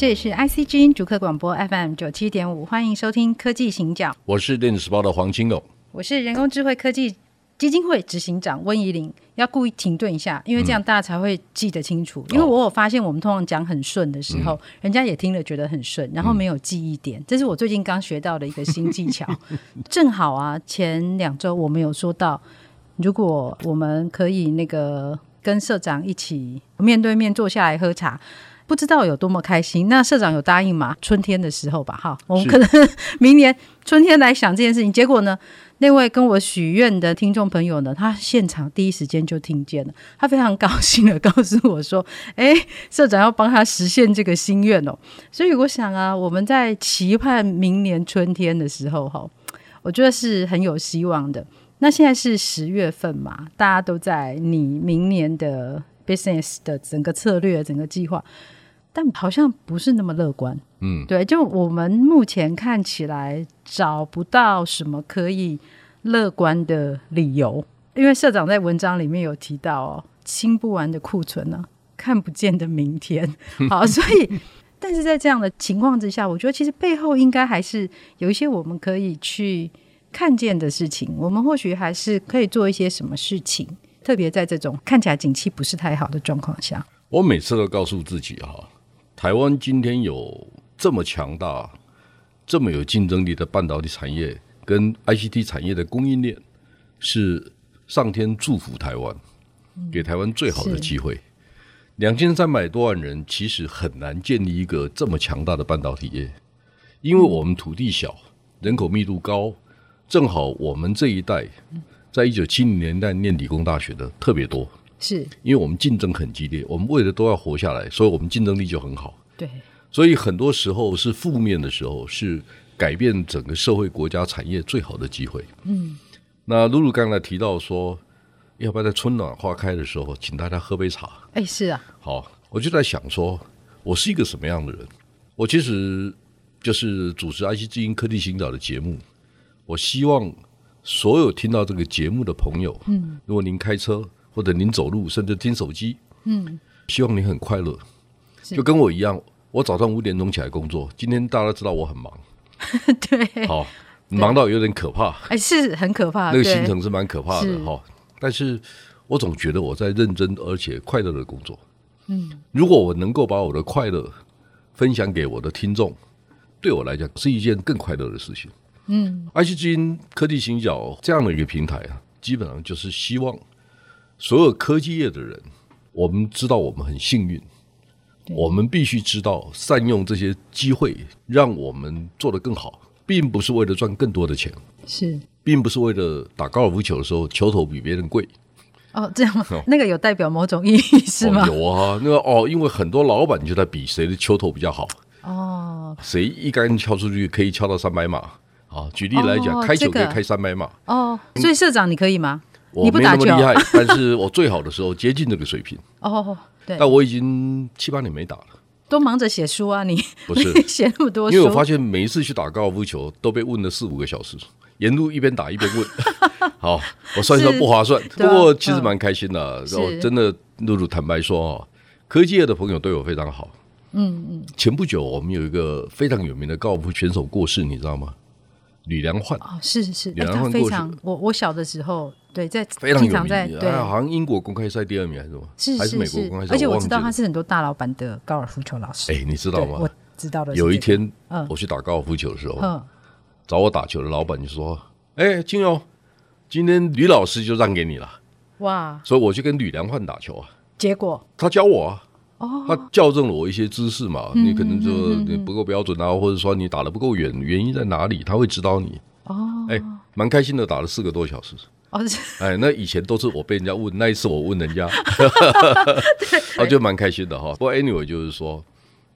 这里是 IC 之音逐客广播 FM 九七点五，欢迎收听科技行脚。我是电子时报的黄金勇，我是人工智慧科技基金会执行长温怡玲。要故意停顿一下，因为这样大家才会记得清楚。嗯、因为我有发现，我们通常讲很顺的时候，嗯、人家也听了觉得很顺，然后没有记忆点。嗯、这是我最近刚学到的一个新技巧。正好啊，前两周我们有说到，如果我们可以那个跟社长一起面对面坐下来喝茶。不知道有多么开心，那社长有答应吗？春天的时候吧，哈，我们可能明年春天来想这件事情。结果呢，那位跟我许愿的听众朋友呢，他现场第一时间就听见了，他非常高兴的告诉我说：“哎，社长要帮他实现这个心愿哦。”所以我想啊，我们在期盼明年春天的时候，哈，我觉得是很有希望的。那现在是十月份嘛，大家都在你明年的 business 的整个策略、整个计划。但好像不是那么乐观，嗯，对，就我们目前看起来找不到什么可以乐观的理由，因为社长在文章里面有提到哦，清不完的库存呢，看不见的明天，好，所以，但是在这样的情况之下，我觉得其实背后应该还是有一些我们可以去看见的事情，我们或许还是可以做一些什么事情，特别在这种看起来景气不是太好的状况下，我每次都告诉自己哈。台湾今天有这么强大、这么有竞争力的半导体产业跟 ICT 产业的供应链，是上天祝福台湾，给台湾最好的机会。两千三百多万人其实很难建立一个这么强大的半导体业，因为我们土地小，人口密度高，正好我们这一代在一九七零年代念理工大学的特别多。是，因为我们竞争很激烈，我们为了都要活下来，所以我们竞争力就很好。对，所以很多时候是负面的时候，是改变整个社会、国家、产业最好的机会。嗯，那露露刚才提到说，要不要在春暖花开的时候，请大家喝杯茶？哎，是啊。好，我就在想说，我是一个什么样的人？我其实就是主持 IC 之音科技行脚的节目。我希望所有听到这个节目的朋友，嗯，如果您开车。或者您走路，甚至听手机，嗯，希望你很快乐，就跟我一样。我早上五点钟起来工作，今天大家知道我很忙，对，好，忙到有点可怕，哎，是很可怕，那个行程是蛮可怕的哈。但是我总觉得我在认真而且快乐的工作，嗯，如果我能够把我的快乐分享给我的听众，对我来讲是一件更快乐的事情。嗯，IC 之音科技行脚这样的一个平台啊，基本上就是希望。所有科技业的人，我们知道我们很幸运，我们必须知道善用这些机会，让我们做得更好，并不是为了赚更多的钱，是，并不是为了打高尔夫球的时候球头比别人贵。哦，这样那个有代表某种意义是吗？哦、有啊，那个哦，因为很多老板就在比谁的球头比较好。哦，谁一杆敲出去可以敲到三百码？啊，举例来讲，哦、开球可以开三百码。哦，所以社长你可以吗？我没那么厉害，但是我最好的时候接近这个水平。哦，对，但我已经七八年没打了，都忙着写书啊！你不是 写那么多书？因为我发现每一次去打高尔夫球都被问了四五个小时，沿路一边打一边问。好，我算算不划算，不过其实蛮开心的。然后真的，露露坦白说啊，科技业的朋友对我非常好。嗯嗯。前不久我们有一个非常有名的高尔夫选手过世，你知道吗？吕良焕哦，是是是，他非常我我小的时候。对，在非常有名，对，好像英国公开赛第二名还是什么？是还是美国公开赛？而且我知道他是很多大老板的高尔夫球老师。哎，你知道吗？我知道的。有一天，嗯我去打高尔夫球的时候，嗯找我打球的老板就说：“哎，金勇，今天吕老师就让给你了。”哇！所以我去跟吕良焕打球啊。结果他教我啊，他校正了我一些姿势嘛。你可能说你不够标准啊，或者说你打得不够远，原因在哪里？他会指导你。哦，哎，蛮开心的，打了四个多小时。哦，哎，那以前都是我被人家问，那一次我问人家，我就蛮开心的哈。不过 anyway 就是说，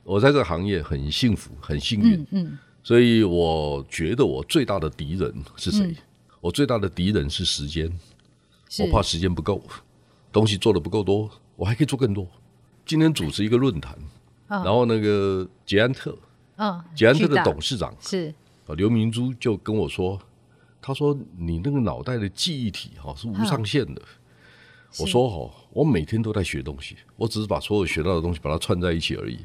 我在这个行业很幸福，很幸运，嗯，嗯，所以我觉得我最大的敌人是谁？嗯、我最大的敌人是时间，我怕时间不够，东西做的不够多，我还可以做更多。今天主持一个论坛，然后那个捷安特，嗯，捷安特的董事长是刘明珠就跟我说。他说：“你那个脑袋的记忆体哈是无上限的。”我说：“哈，我每天都在学东西，我只是把所有学到的东西把它串在一起而已，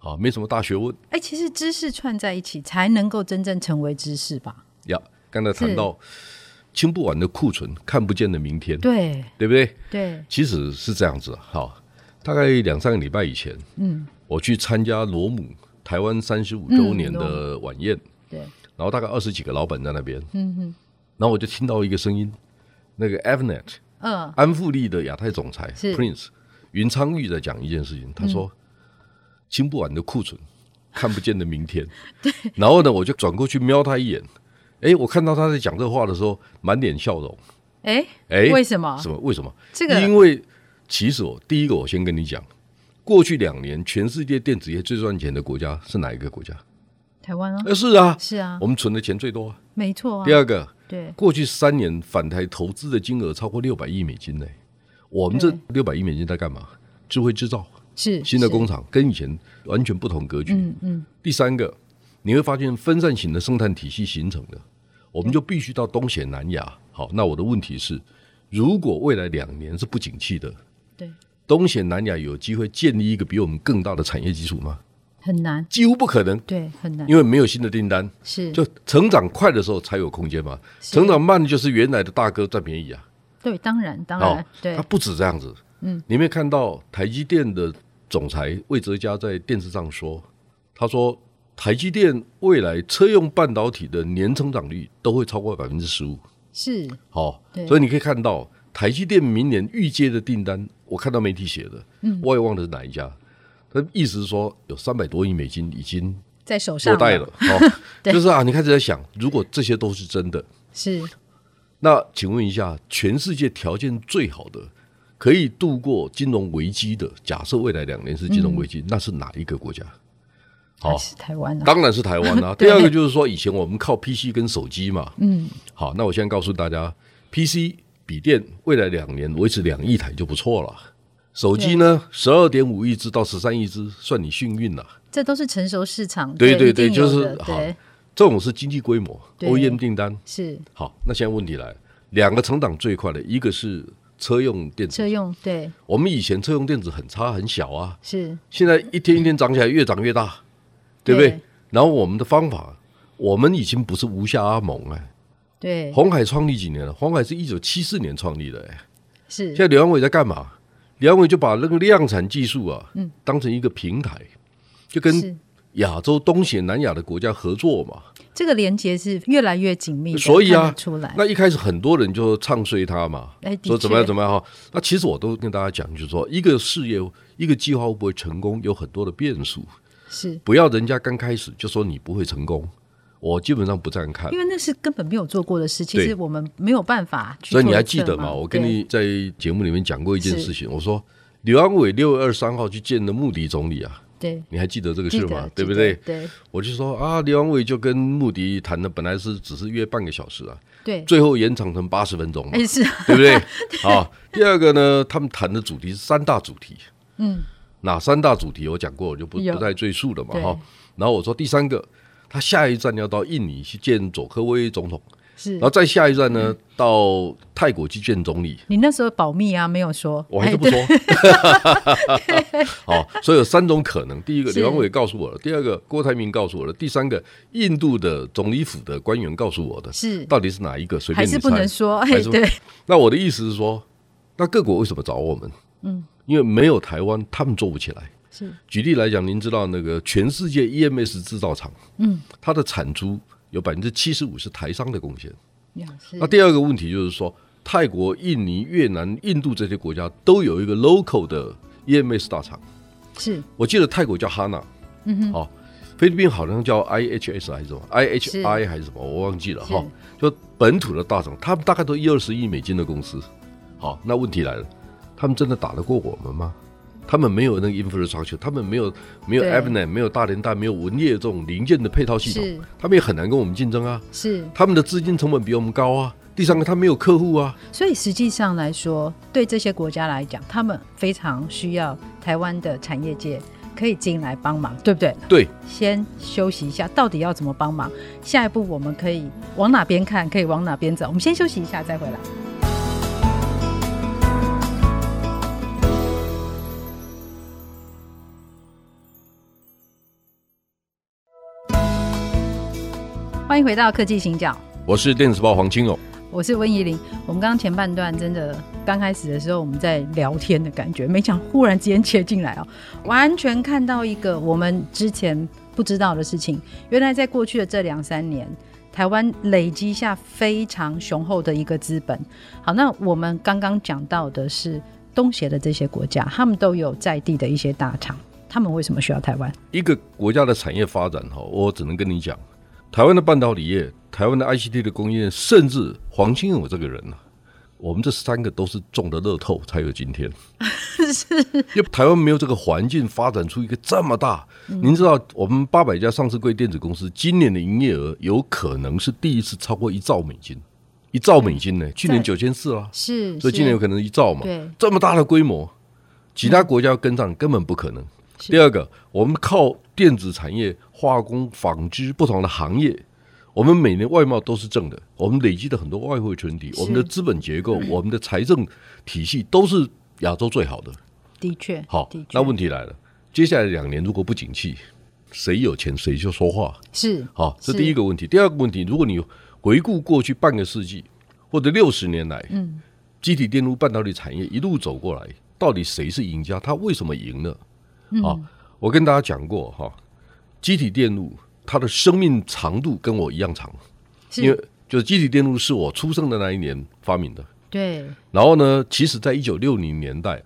啊，没什么大学问。”哎，其实知识串在一起才能够真正成为知识吧？呀，刚才谈到清不完的库存，看不见的明天，对，对不对？对，其实是这样子。哈，大概两三个礼拜以前，嗯，我去参加罗姆台湾三十五周年的晚宴，对。然后大概二十几个老板在那边，嗯哼，然后我就听到一个声音，那个 Avnet，嗯，安富利的亚太总裁 Prince 云昌玉在讲一件事情，他说，清不完的库存，看不见的明天，对，然后呢，我就转过去瞄他一眼，哎，我看到他在讲这话的时候，满脸笑容，哎哎，为什么？什么？为什么？这个，因为其实我第一个，我先跟你讲，过去两年全世界电子业最赚钱的国家是哪一个国家？台湾啊，呃，是啊，是啊，我们存的钱最多啊，没错。第二个，对，过去三年返台投资的金额超过六百亿美金呢。我们这六百亿美金在干嘛？智慧制造是新的工厂，跟以前完全不同格局。嗯嗯。第三个，你会发现分散型的生态体系形成的，我们就必须到东协南亚。好，那我的问题是，如果未来两年是不景气的，对，东显南亚有机会建立一个比我们更大的产业基础吗？很难，几乎不可能。对，很难，因为没有新的订单。是，就成长快的时候才有空间嘛。成长慢的就是原来的大哥占便宜啊。对，当然，当然，对。他不止这样子。嗯，你没看到台积电的总裁魏哲嘉在电视上说，他说台积电未来车用半导体的年成长率都会超过百分之十五。是。好，所以你可以看到台积电明年预接的订单，我看到媒体写的，嗯，我也忘了是哪一家。他意思是说，有三百多亿美金已经在手上了，哦，就是啊，你开始在想，如果这些都是真的，是，那请问一下，全世界条件最好的可以度过金融危机的，假设未来两年是金融危机，那是哪一个国家？好，是台湾，当然是台湾啊。第二个就是说，以前我们靠 PC 跟手机嘛，嗯，好，那我现在告诉大家，PC 笔电未来两年维持两亿台就不错了。手机呢，十二点五亿只到十三亿只，算你幸运了。这都是成熟市场，对对对，就是好。这种是经济规模，OEM 订单是好。那现在问题来，两个成长最快的，一个是车用电子，车用对。我们以前车用电子很差很小啊，是。现在一天一天涨起来，越涨越大，对不对？然后我们的方法，我们已经不是吴下阿蒙哎，对。鸿海创立几年了？鸿海是一九七四年创立的哎，是。现在刘扬伟在干嘛？梁伟就把那个量产技术啊，嗯，当成一个平台，就跟亚洲东协南亚的国家合作嘛。这个连接是越来越紧密，所以啊，出来。那一开始很多人就唱衰他嘛，说怎么样怎么样哈。那其实我都跟大家讲，就是说一个事业、一个计划会不会成功，有很多的变数。是，不要人家刚开始就说你不会成功。我基本上不这样看，因为那是根本没有做过的事。其实我们没有办法去。所以你还记得吗？我跟你在节目里面讲过一件事情。我说刘安伟六月二十三号去见了穆迪总理啊。对，你还记得这个事吗？对不对？对，我就说啊，刘安伟就跟穆迪谈的本来是只是约半个小时啊，对，最后延长成八十分钟，哎是，对不对？好，第二个呢，他们谈的主题是三大主题，嗯，哪三大主题我讲过，我就不不再赘述了嘛哈。然后我说第三个。他下一站要到印尼去见佐科威总统，是，然后再下一站呢，嗯、到泰国去见总理。你那时候保密啊，没有说，我还是不说。好，所以有三种可能：第一个，刘扬伟告诉我了；第二个，郭台铭告诉我了；第三个，印度的总理府的官员告诉我的。是，到底是哪一个？随便你猜。还是不能说。哎，对。那我的意思是说，那各国为什么找我们？嗯，因为没有台湾，他们做不起来。是，举例来讲，您知道那个全世界 EMS 制造厂，嗯，它的产出有百分之七十五是台商的贡献。那第二个问题就是说，泰国、印尼、越南、印度这些国家都有一个 local 的 EMS 大厂。是，我记得泰国叫哈娜，嗯哼，哦，菲律宾好像叫 IHS 还是什么 IHI 还是什么，我忘记了哈。就本土的大厂，他们大概都一二十亿美金的公司。好，那问题来了，他们真的打得过我们吗？他们没有那个 infrastructure，他们没有没有 Avnet，没有大连大，没有文业这种零件的配套系统，他们也很难跟我们竞争啊。是，他们的资金成本比我们高啊。第三个，他没有客户啊。所以实际上来说，对这些国家来讲，他们非常需要台湾的产业界可以进来帮忙，对不对？对。先休息一下，到底要怎么帮忙？下一步我们可以往哪边看？可以往哪边走？我们先休息一下，再回来。欢迎回到科技行脚，我是电子报黄金勇，我是温怡玲。我们刚刚前半段真的刚开始的时候，我们在聊天的感觉，没想忽然之间切进来哦，完全看到一个我们之前不知道的事情。原来在过去的这两三年，台湾累积下非常雄厚的一个资本。好，那我们刚刚讲到的是东协的这些国家，他们都有在地的一些大厂，他们为什么需要台湾？一个国家的产业发展哈，我只能跟你讲。台湾的半导体业、台湾的 ICT 的工业，甚至黄清勇这个人呢、啊，我们这三个都是中的乐透才有今天。是，因为台湾没有这个环境发展出一个这么大。嗯、您知道，我们八百家上市柜电子公司今年的营业额有可能是第一次超过一兆美金，一兆美金呢、欸？去年九千四啊，是，所以今年有可能一兆嘛？对，这么大的规模，其他国家要跟上根本不可能。第二个，我们靠电子产业、化工、纺织不同的行业，我们每年外贸都是正的，我们累积的很多外汇存底，我们的资本结构、我们的财政体系都是亚洲最好的。的确，好，那问题来了，接下来两年如果不景气，谁有钱谁就说话。是，好，这第一个问题。第二个问题，如果你回顾过去半个世纪或者六十年来，嗯，集体电路半导体产业一路走过来，到底谁是赢家？他为什么赢呢？啊、嗯，我跟大家讲过哈，积体电路它的生命长度跟我一样长，因为就是机体电路是我出生的那一年发明的。对。然后呢，其实在一九六零年代，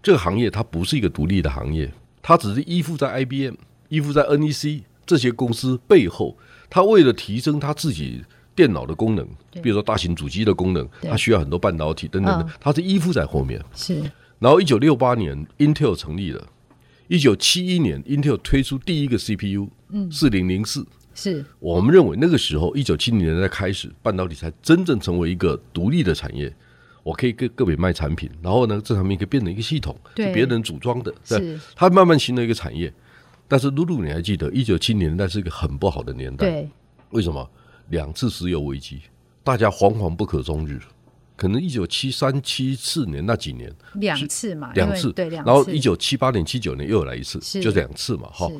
这个行业它不是一个独立的行业，它只是依附在 IBM、依附在 NEC 这些公司背后。它为了提升它自己电脑的功能，比如说大型主机的功能，它需要很多半导体等等的，它是依附在后面。是。然后一九六八年，Intel 成立了。一九七一年，Intel 推出第一个 CPU，嗯，四零零四，是我们认为那个时候，一九七零年代开始，半导体才真正成为一个独立的产业。我可以个个别卖产品，然后呢，这上面可以变成一个系统，是别人组装的，是它慢慢形成一个产业。但是露露，你还记得一九七零年代是一个很不好的年代？对，为什么？两次石油危机，大家惶惶不可终日。可能一九七三、七四年那几年两次嘛，两次对两次，然后一九七八年、七九年又有来一次，就两次嘛，哈。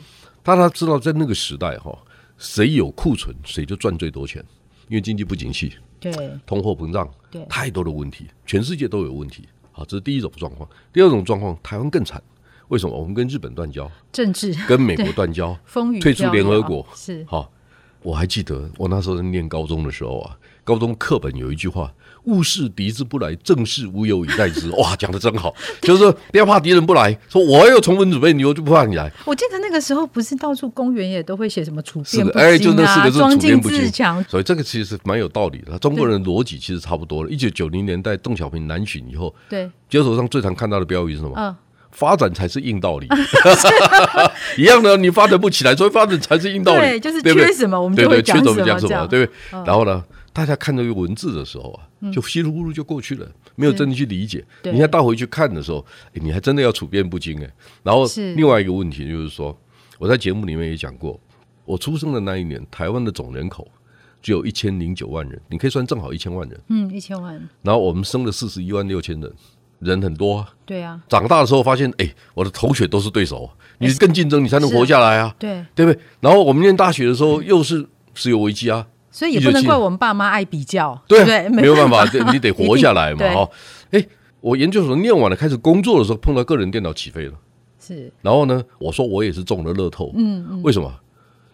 大家知道在那个时代哈，谁有库存谁就赚最多钱，因为经济不景气，对，通货膨胀，对，太多的问题，全世界都有问题。好，这是第一种状况。第二种状况，台湾更惨，为什么？我们跟日本断交，政治跟美国 断交，退出联合国，是好。我还记得我那时候念高中的时候啊，高中课本有一句话。物事敌之不来，正是无有以待之。哇，讲的真好，就是说不要怕敌人不来，说我要充分准备，你我就不怕你来。我记得那个时候不是到处公园也都会写什么处变不惊啊，哎，就那四个字处变不惊。所以这个其实是蛮有道理的。中国人的逻辑其实差不多了。一九九零年代邓小平南巡以后，对，街头上最常看到的标语是什么？嗯，发展才是硬道理。一样的，你发展不起来，所以发展才是硬道理。对，就是缺什么我们就会讲什么，对不对？然后呢？大家看这个文字的时候啊，就稀里糊涂就过去了，没有真的去理解。你现在倒回去看的时候，哎、你还真的要处变不惊哎。然后另外一个问题就是说，我在节目里面也讲过，我出生的那一年，台湾的总人口只有一千零九万人，你可以算正好一千万人。嗯，一千万。然后我们生了四十一万六千人，人很多啊。对啊。长大的时候发现，哎、欸，我的同学都是对手，你更竞争，你才能活下来啊。对，对不对？然后我们念大学的时候，又是石油危机啊。所以也不能怪我们爸妈爱比较，对不对？没有办法，你得活下来嘛，哈。哎，我研究所念完了，开始工作的时候，碰到个人电脑起飞了，是。然后呢，我说我也是中了乐透，嗯嗯。为什么？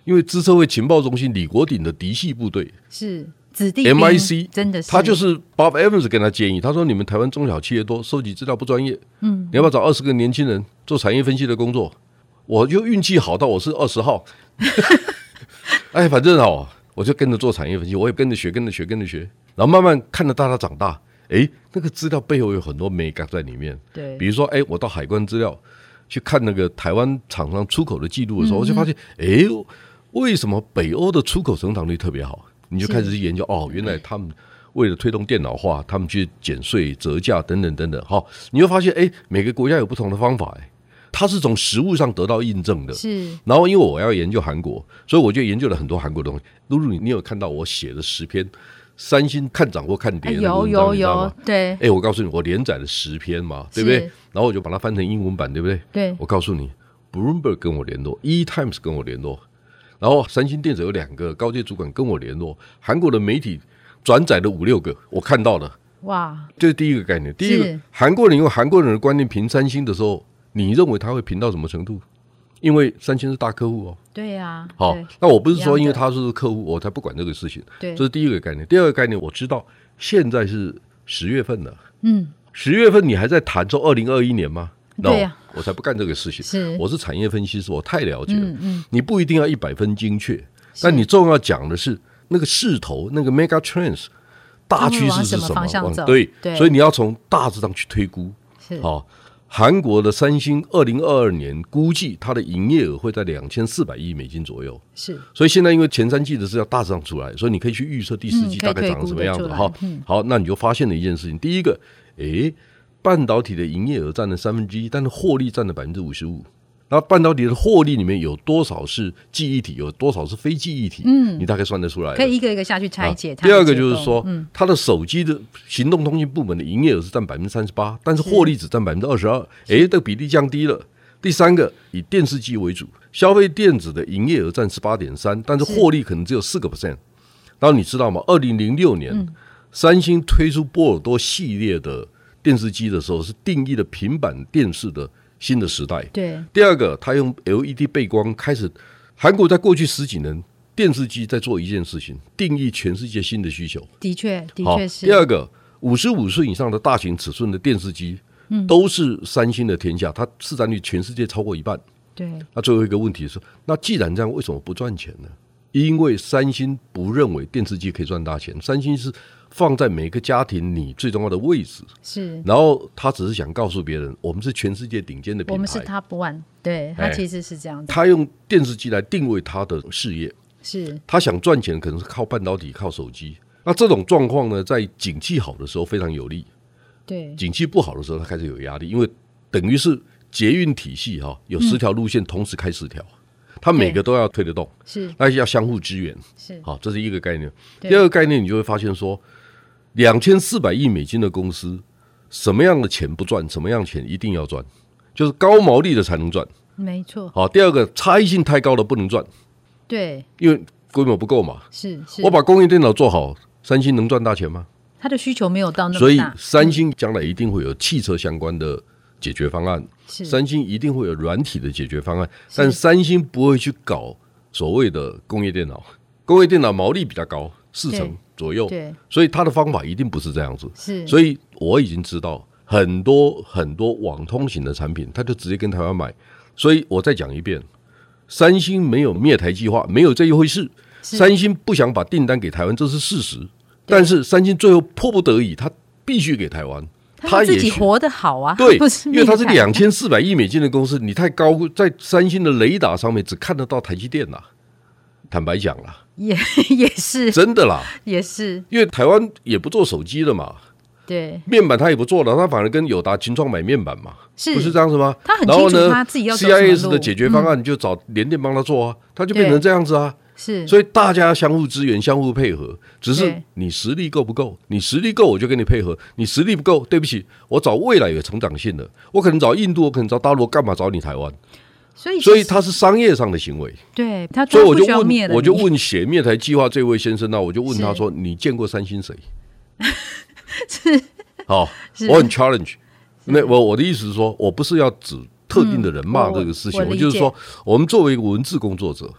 因为资策会情报中心李国鼎的嫡系部队是子弟 MIC，真的是他就是 Bob Evans 跟他建议，他说你们台湾中小企业多，收集资料不专业，嗯，你要不要找二十个年轻人做产业分析的工作？我就运气好到我是二十号，哎，反正哦，我就跟着做产业分析，我也跟着学，跟着学，跟着学，然后慢慢看着大家长大。哎，那个资料背后有很多美感在里面。对，比如说，哎，我到海关资料去看那个台湾厂商出口的记录的时候，嗯、我就发现，哎，为什么北欧的出口成长率特别好？你就开始去研究，哦，原来他们为了推动电脑化，他们去减税、折价等等等等。好，你会发现，哎，每个国家有不同的方法，哎，它是从实物上得到印证的。是。然后，因为我要研究韩国，所以我就研究了很多韩国的东西。露露，你你有看到我写的十篇？三星看涨或看跌的有有有，对。哎，我告诉你，我连载了十篇嘛，对不对？然后我就把它翻成英文版，对不对？对。我告诉你，Bloomberg 跟我联络，E Times 跟我联络，然后三星电子有两个高阶主管跟我联络，韩国的媒体转载了五六个，我看到了。哇，这是第一个概念。第一个，韩国人用韩国人的观念评三星的时候，你认为他会平到什么程度？因为三星是大客户哦，对呀，好，那我不是说因为他是客户，我才不管这个事情，对，这是第一个概念。第二个概念，我知道现在是十月份了，嗯，十月份你还在谈说二零二一年吗？对呀，我才不干这个事情。是，我是产业分析师，我太了解了。嗯，你不一定要一百分精确，但你重要讲的是那个势头，那个 mega trends 大趋势是什么？对，所以你要从大致上去推估，是好。韩国的三星二零二二年估计它的营业额会在两千四百亿美金左右，是。所以现在因为前三季的是要大致上出来，所以你可以去预测第四季大概长什么样子哈。好，那你就发现了一件事情，第一个，诶，半导体的营业额占了三分之一，但是获利占了百分之五十五。那半导体的获利里面有多少是记忆体，有多少是非记忆体？嗯，你大概算得出来。可以一个一个下去拆解它。第二个就是说，它的手机的行动通信部门的营业额是占百分之三十八，但是获利只占百分之二十二。哎，这个比例降低了。第三个以电视机为主，消费电子的营业额占十八点三，但是获利可能只有四个 percent。然后你知道吗？二零零六年，三星推出波尔多系列的电视机的时候，是定义了平板电视的。新的时代。对，第二个，他用 LED 背光开始。韩国在过去十几年，电视机在做一件事情，定义全世界新的需求。的确，的确是。第二个，五十五寸以上的大型尺寸的电视机，嗯，都是三星的天下，它市占率全世界超过一半。对。那最后一个问题是，那既然这样，为什么不赚钱呢？因为三星不认为电视机可以赚大钱，三星是。放在每个家庭你最重要的位置。是，然后他只是想告诉别人，我们是全世界顶尖的品牌，我们是 Top One，对，他其实是这样子。他用电视机来定位他的事业，是。他想赚钱，可能是靠半导体、靠手机。那这种状况呢，在景气好的时候非常有利，对，景气不好的时候，他开始有压力，因为等于是捷运体系哈，有十条路线同时开十条，他每个都要推得动，是，那要相互支援，是，好，这是一个概念。第二个概念，你就会发现说。两千四百亿美金的公司，什么样的钱不赚？什么样的钱一定要赚？就是高毛利的才能赚。没错。好，第二个差异性太高的不能赚。对，因为规模不够嘛。是是。我把工业电脑做好，三星能赚大钱吗？它的需求没有到那么大。所以三星将来一定会有汽车相关的解决方案。是。三星一定会有软体的解决方案，但三星不会去搞所谓的工业电脑。工业电脑毛利比较高，四成。左右，对，所以他的方法一定不是这样子。是，所以我已经知道很多很多网通型的产品，他就直接跟台湾买。所以我再讲一遍，三星没有灭台计划，没有这一回事。三星不想把订单给台湾，这是事实。但是三星最后迫不得已，他必须给台湾。他自己活得好啊，对，因为他是两千四百亿美金的公司，你太高，在三星的雷达上面只看得到台积电呐。坦白讲啦，也 也是。真的啦，也是，因为台湾也不做手机了嘛，对，面板他也不做了，他反而跟友达、群创买面板嘛，是。不是这样子吗？他很清楚他自己要 CIS 的解决方案，就找联电帮他做啊，他就变成这样子啊，是，所以大家相互支援、相互配合，只是你实力够不够？你实力够，我就跟你配合；你实力不够，对不起，我找未来有成长性的，我可能找印度，我可能找大陆，干嘛找你台湾？所以，所以他是商业上的行为。对他，所以我就问，我就问写灭台计划这位先生呢，我就问他说：“你见过三星谁？” 是，好，我很 challenge。那我我的意思是说，我不是要指特定的人骂这个事情，我就是说，我们作为一个文字工作者，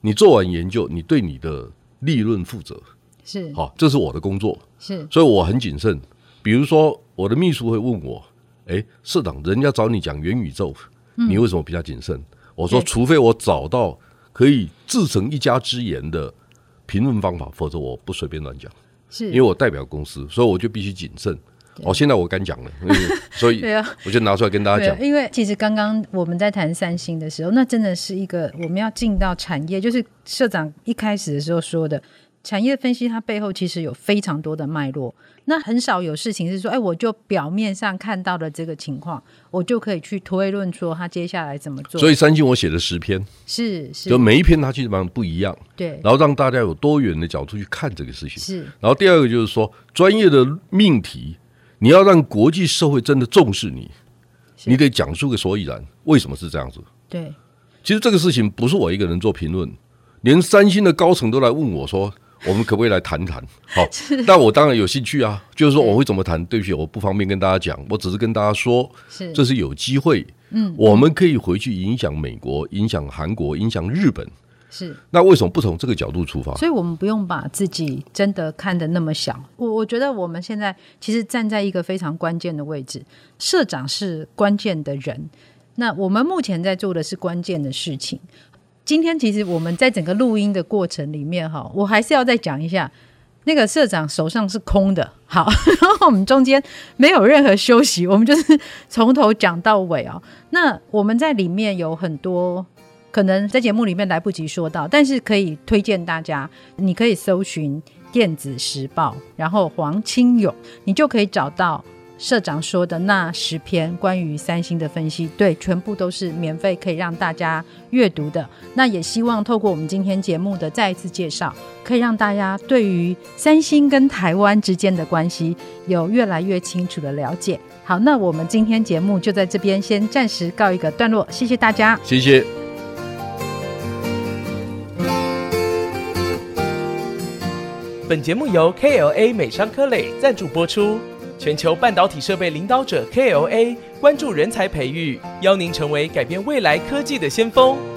你做完研究，你对你的利润负责。是，好，这是我的工作。是，所以我很谨慎。比如说，我的秘书会问我：“哎，社长，人家找你讲元宇宙。”你为什么比较谨慎？我说，除非我找到可以自成一家之言的评论方法，否则我不随便乱讲。是，因为我代表公司，所以我就必须谨慎。哦，现在我敢讲了，所以 我就拿出来跟大家讲。因为其实刚刚我们在谈三星的时候，那真的是一个我们要进到产业，就是社长一开始的时候说的。产业分析它背后其实有非常多的脉络，那很少有事情是说，哎，我就表面上看到的这个情况，我就可以去推论说它接下来怎么做。所以三星我写了十篇，是是，就每一篇它基本上不一样，对，然后让大家有多元的角度去看这个事情。是，然后第二个就是说，专业的命题，你要让国际社会真的重视你，你得讲出个所以然，为什么是这样子？对，其实这个事情不是我一个人做评论，连三星的高层都来问我说。我们可不可以来谈谈？好，那我当然有兴趣啊。就是说，我会怎么谈？对不起，我不方便跟大家讲。我只是跟大家说，是这是有机会。嗯，我们可以回去影响美国、影响韩国、影响日本。是。那为什么不从这个角度出发？所以我们不用把自己真的看得那么小。我我觉得我们现在其实站在一个非常关键的位置，社长是关键的人。那我们目前在做的是关键的事情。今天其实我们在整个录音的过程里面哈，我还是要再讲一下，那个社长手上是空的，好，然后我们中间没有任何休息，我们就是从头讲到尾啊。那我们在里面有很多可能在节目里面来不及说到，但是可以推荐大家，你可以搜寻电子时报，然后黄清勇，你就可以找到。社长说的那十篇关于三星的分析，对，全部都是免费可以让大家阅读的。那也希望透过我们今天节目的再一次介绍，可以让大家对于三星跟台湾之间的关系有越来越清楚的了解。好，那我们今天节目就在这边先暂时告一个段落，谢谢大家，谢谢。本节目由 KLA 美商科磊赞助播出。全球半导体设备领导者 KLA 关注人才培育，邀您成为改变未来科技的先锋。